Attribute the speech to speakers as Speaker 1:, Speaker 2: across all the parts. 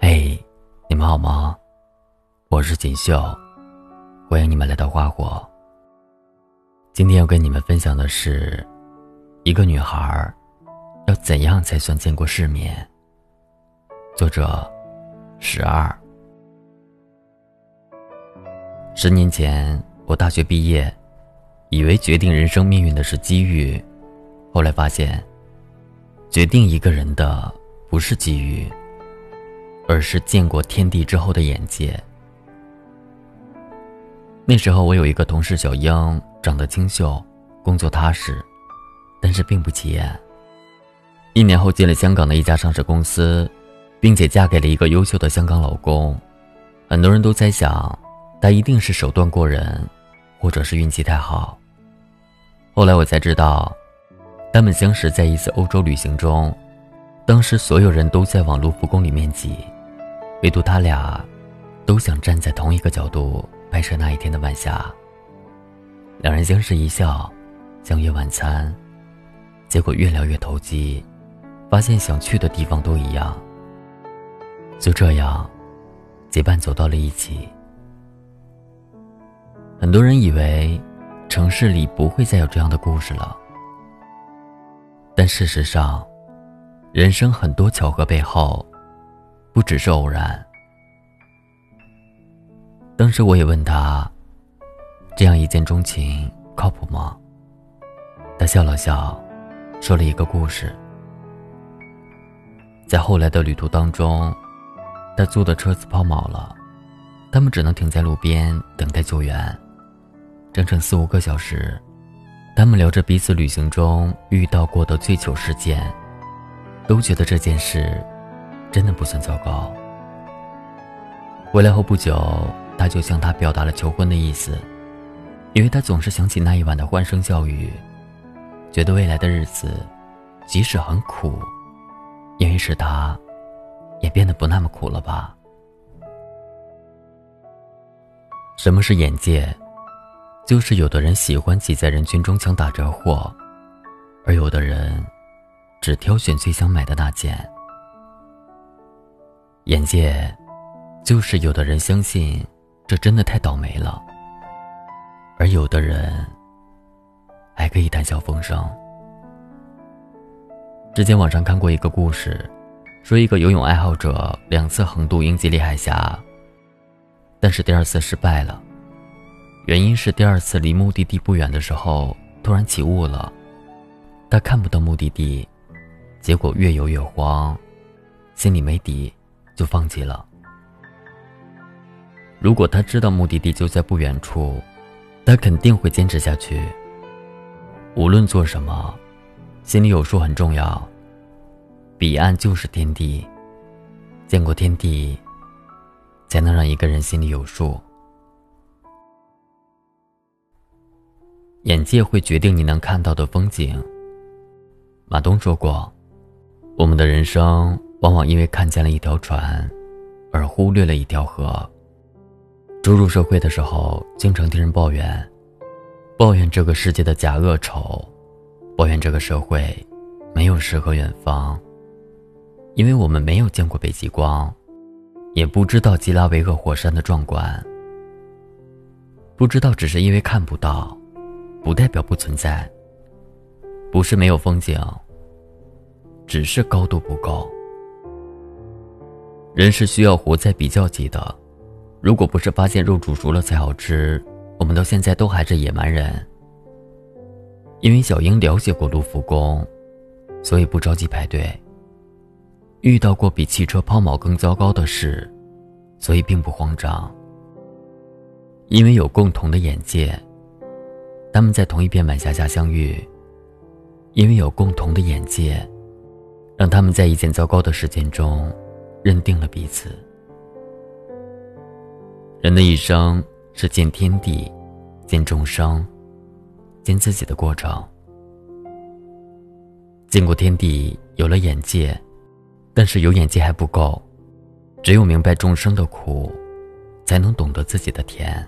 Speaker 1: 嘿，你们好吗？我是锦绣，欢迎你们来到花火。今天要跟你们分享的是，一个女孩要怎样才算见过世面？作者十二。十年前，我大学毕业，以为决定人生命运的是机遇，后来发现，决定一个人的不是机遇，而是见过天地之后的眼界。那时候，我有一个同事小英。长得清秀，工作踏实，但是并不起眼。一年后进了香港的一家上市公司，并且嫁给了一个优秀的香港老公。很多人都猜想，她一定是手段过人，或者是运气太好。后来我才知道，他们相识在一次欧洲旅行中，当时所有人都在往卢浮宫里面挤，唯独他俩，都想站在同一个角度拍摄那一天的晚霞。两人相视一笑，相约晚餐。结果越聊越投机，发现想去的地方都一样。就这样，结伴走到了一起。很多人以为城市里不会再有这样的故事了，但事实上，人生很多巧合背后，不只是偶然。当时我也问他。这样一见钟情靠谱吗？他笑了笑，说了一个故事。在后来的旅途当中，他租的车子抛锚了，他们只能停在路边等待救援。整整四五个小时，他们聊着彼此旅行中遇到过的醉酒事件，都觉得这件事真的不算糟糕。回来后不久，他就向她表达了求婚的意思。因为他总是想起那一晚的欢声笑语，觉得未来的日子，即使很苦，因为是他，也变得不那么苦了吧？什么是眼界？就是有的人喜欢挤在人群中抢打折货，而有的人，只挑选最想买的那件。眼界，就是有的人相信，这真的太倒霉了。而有的人还可以谈笑风生。之前网上看过一个故事，说一个游泳爱好者两次横渡英吉利海峡，但是第二次失败了，原因是第二次离目的地不远的时候突然起雾了，他看不到目的地，结果越游越慌，心里没底，就放弃了。如果他知道目的地就在不远处。他肯定会坚持下去。无论做什么，心里有数很重要。彼岸就是天地，见过天地，才能让一个人心里有数。眼界会决定你能看到的风景。马东说过：“我们的人生往往因为看见了一条船，而忽略了一条河。”初入社会的时候，经常听人抱怨，抱怨这个世界的假恶丑，抱怨这个社会没有诗和远方。因为我们没有见过北极光，也不知道基拉维厄火山的壮观。不知道只是因为看不到，不代表不存在。不是没有风景，只是高度不够。人是需要活在比较级的。如果不是发现肉煮熟了才好吃，我们到现在都还是野蛮人。因为小英了解过卢浮宫，所以不着急排队。遇到过比汽车抛锚更糟糕的事，所以并不慌张。因为有共同的眼界，他们在同一片晚霞下相遇。因为有共同的眼界，让他们在一件糟糕的事件中，认定了彼此。人的一生是见天地，见众生，见自己的过程。见过天地，有了眼界，但是有眼界还不够，只有明白众生的苦，才能懂得自己的甜。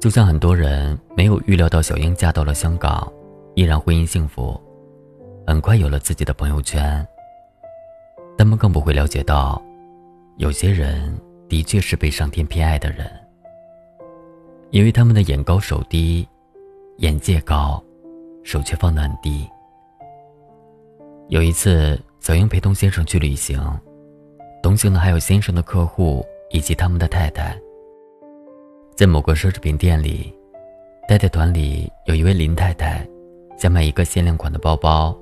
Speaker 1: 就像很多人没有预料到小英嫁到了香港，依然婚姻幸福，很快有了自己的朋友圈。他们更不会了解到，有些人的确是被上天偏爱的人，因为他们的眼高手低，眼界高，手却放得很低。有一次，小英陪同先生去旅行，同行的还有先生的客户以及他们的太太。在某个奢侈品店里，太太团里有一位林太太，想买一个限量款的包包，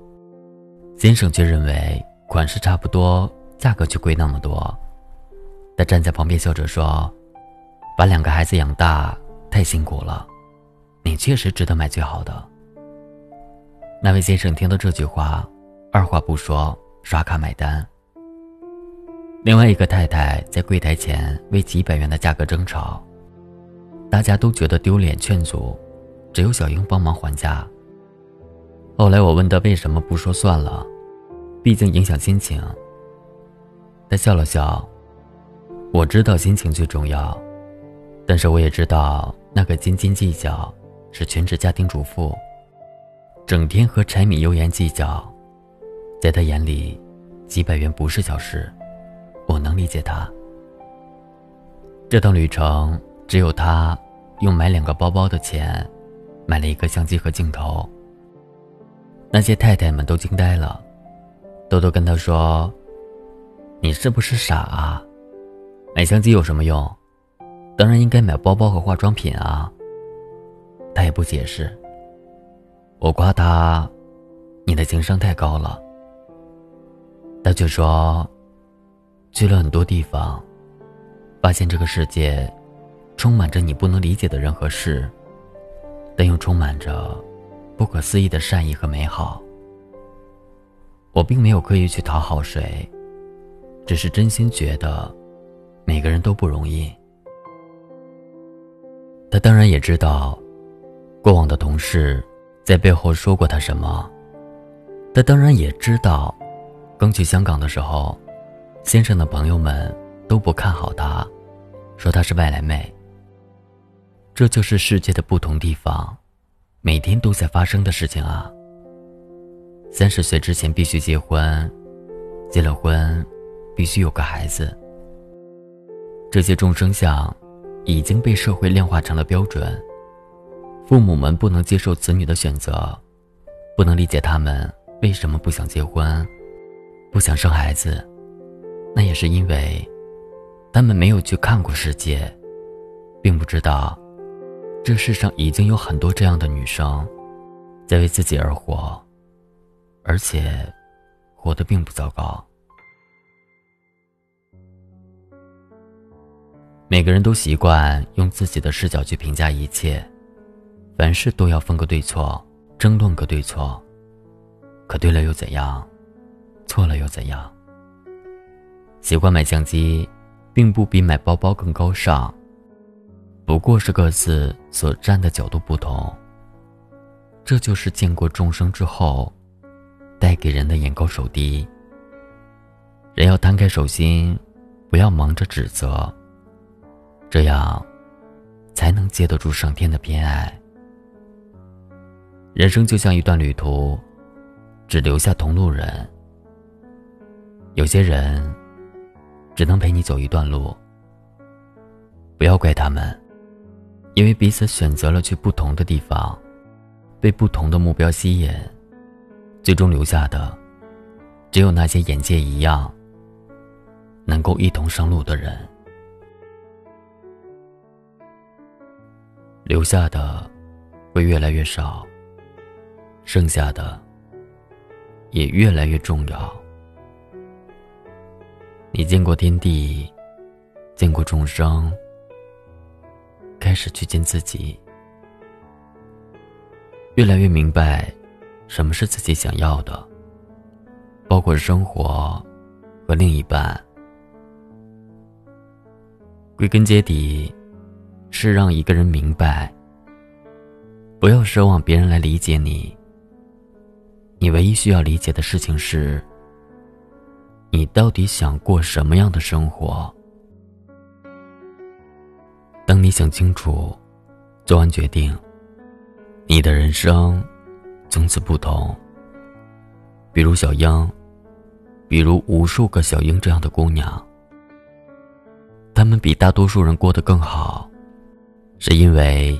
Speaker 1: 先生却认为款式差不多，价格却贵那么多。他站在旁边笑着说：“把两个孩子养大太辛苦了，你确实值得买最好的。”那位先生听到这句话。二话不说，刷卡买单。另外一个太太在柜台前为几百元的价格争吵，大家都觉得丢脸，劝阻，只有小英帮忙还价。后来我问她为什么不说算了，毕竟影响心情。他笑了笑，我知道心情最重要，但是我也知道那个斤斤计较是全职家庭主妇，整天和柴米油盐计较。在他眼里，几百元不是小事，我能理解他。这趟旅程只有他用买两个包包的钱，买了一个相机和镜头。那些太太们都惊呆了，豆豆跟他说：“你是不是傻啊？买相机有什么用？当然应该买包包和化妆品啊。”他也不解释。我夸他：“你的情商太高了。”他却说：“去了很多地方，发现这个世界充满着你不能理解的人和事，但又充满着不可思议的善意和美好。我并没有刻意去讨好谁，只是真心觉得每个人都不容易。”他当然也知道，过往的同事在背后说过他什么，他当然也知道。刚去香港的时候，先生的朋友们都不看好他，说他是外来妹。这就是世界的不同地方，每天都在发生的事情啊。三十岁之前必须结婚，结了婚必须有个孩子。这些众生相已经被社会量化成了标准，父母们不能接受子女的选择，不能理解他们为什么不想结婚。不想生孩子，那也是因为他们没有去看过世界，并不知道这世上已经有很多这样的女生在为自己而活，而且活得并不糟糕。每个人都习惯用自己的视角去评价一切，凡事都要分个对错，争论个对错。可对了又怎样？错了又怎样？喜欢买相机，并不比买包包更高尚。不过是各自所站的角度不同。这就是见过众生之后，带给人的眼高手低。人要摊开手心，不要忙着指责，这样，才能接得住上天的偏爱。人生就像一段旅途，只留下同路人。有些人只能陪你走一段路，不要怪他们，因为彼此选择了去不同的地方，被不同的目标吸引，最终留下的只有那些眼界一样、能够一同上路的人。留下的会越来越少，剩下的也越来越重要。你见过天地，见过众生，开始去见自己，越来越明白什么是自己想要的，包括生活和另一半。归根结底，是让一个人明白，不要奢望别人来理解你。你唯一需要理解的事情是。你到底想过什么样的生活？当你想清楚，做完决定，你的人生从此不同。比如小英，比如无数个小英这样的姑娘，她们比大多数人过得更好，是因为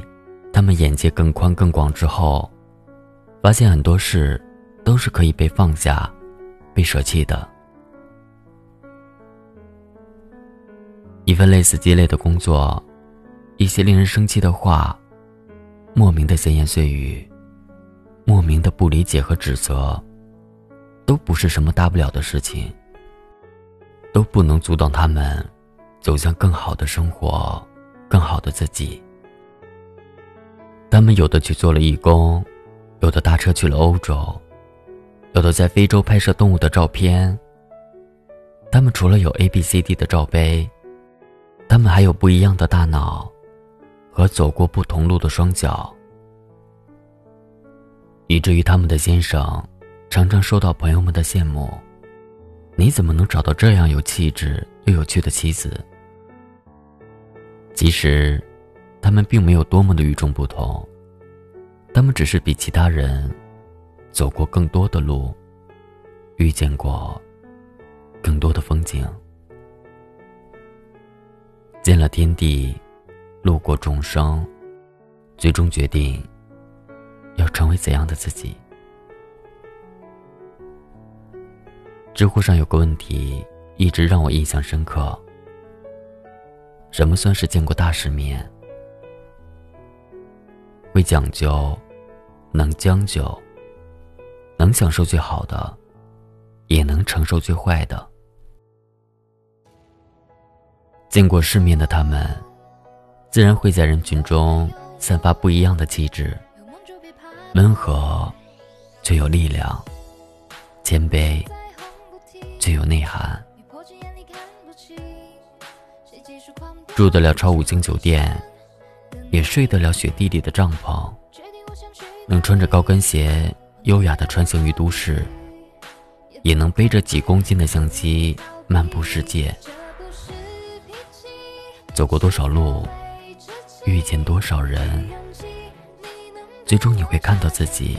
Speaker 1: 她们眼界更宽更广之后，发现很多事都是可以被放下、被舍弃的。一份类似鸡肋的工作，一些令人生气的话，莫名的闲言碎语，莫名的不理解和指责。都不是什么大不了的事情，都不能阻挡他们走向更好的生活，更好的自己。他们有的去做了义工，有的搭车去了欧洲，有的在非洲拍摄动物的照片。他们除了有 A、B、C、D 的罩杯，他们还有不一样的大脑和走过不同路的双脚，以至于他们的先生。常常受到朋友们的羡慕，你怎么能找到这样有气质又有趣的妻子？其实，他们并没有多么的与众不同，他们只是比其他人走过更多的路，遇见过更多的风景，见了天地，路过众生，最终决定要成为怎样的自己。知乎上有个问题一直让我印象深刻：什么算是见过大世面？会讲究，能将就，能享受最好的，也能承受最坏的。见过世面的他们，自然会在人群中散发不一样的气质，温和，却有力量，谦卑。最有内涵，住得了超五星酒店，也睡得了雪地里的帐篷，能穿着高跟鞋优雅的穿行于都市，也能背着几公斤的相机漫步世界。走过多少路，遇见多少人，最终你会看到自己。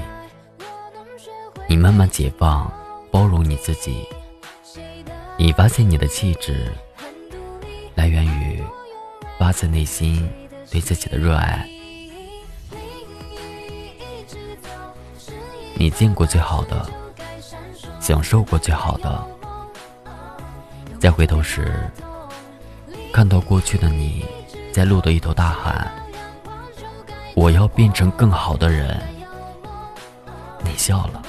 Speaker 1: 你慢慢解放，包容你自己。你发现你的气质来源于发自内心对自己的热爱。你见过最好的，享受过最好的，再回头时，看到过去的你在路的一头大喊：“我要变成更好的人。”你笑了，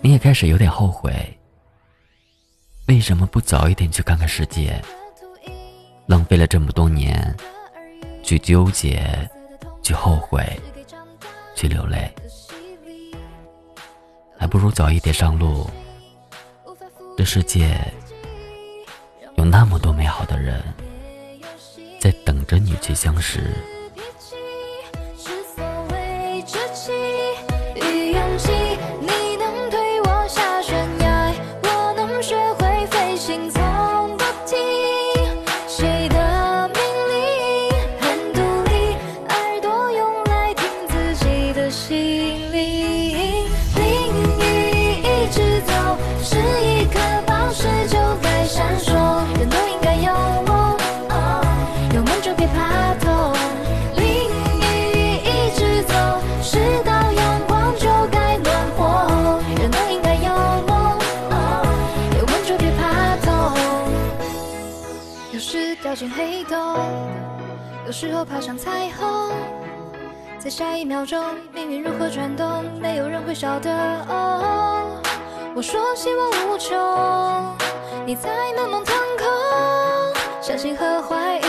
Speaker 1: 你也开始有点后悔。为什么不早一点去看看世界？浪费了这么多年，去纠结，去后悔，去流泪，还不如早一点上路。这世界有那么多美好的人，在等着你去相识。
Speaker 2: 有时候爬上彩虹，在下一秒钟，命运如何转动，没有人会晓得。哦，我说希望无穷，你在满梦腾空，相信和怀疑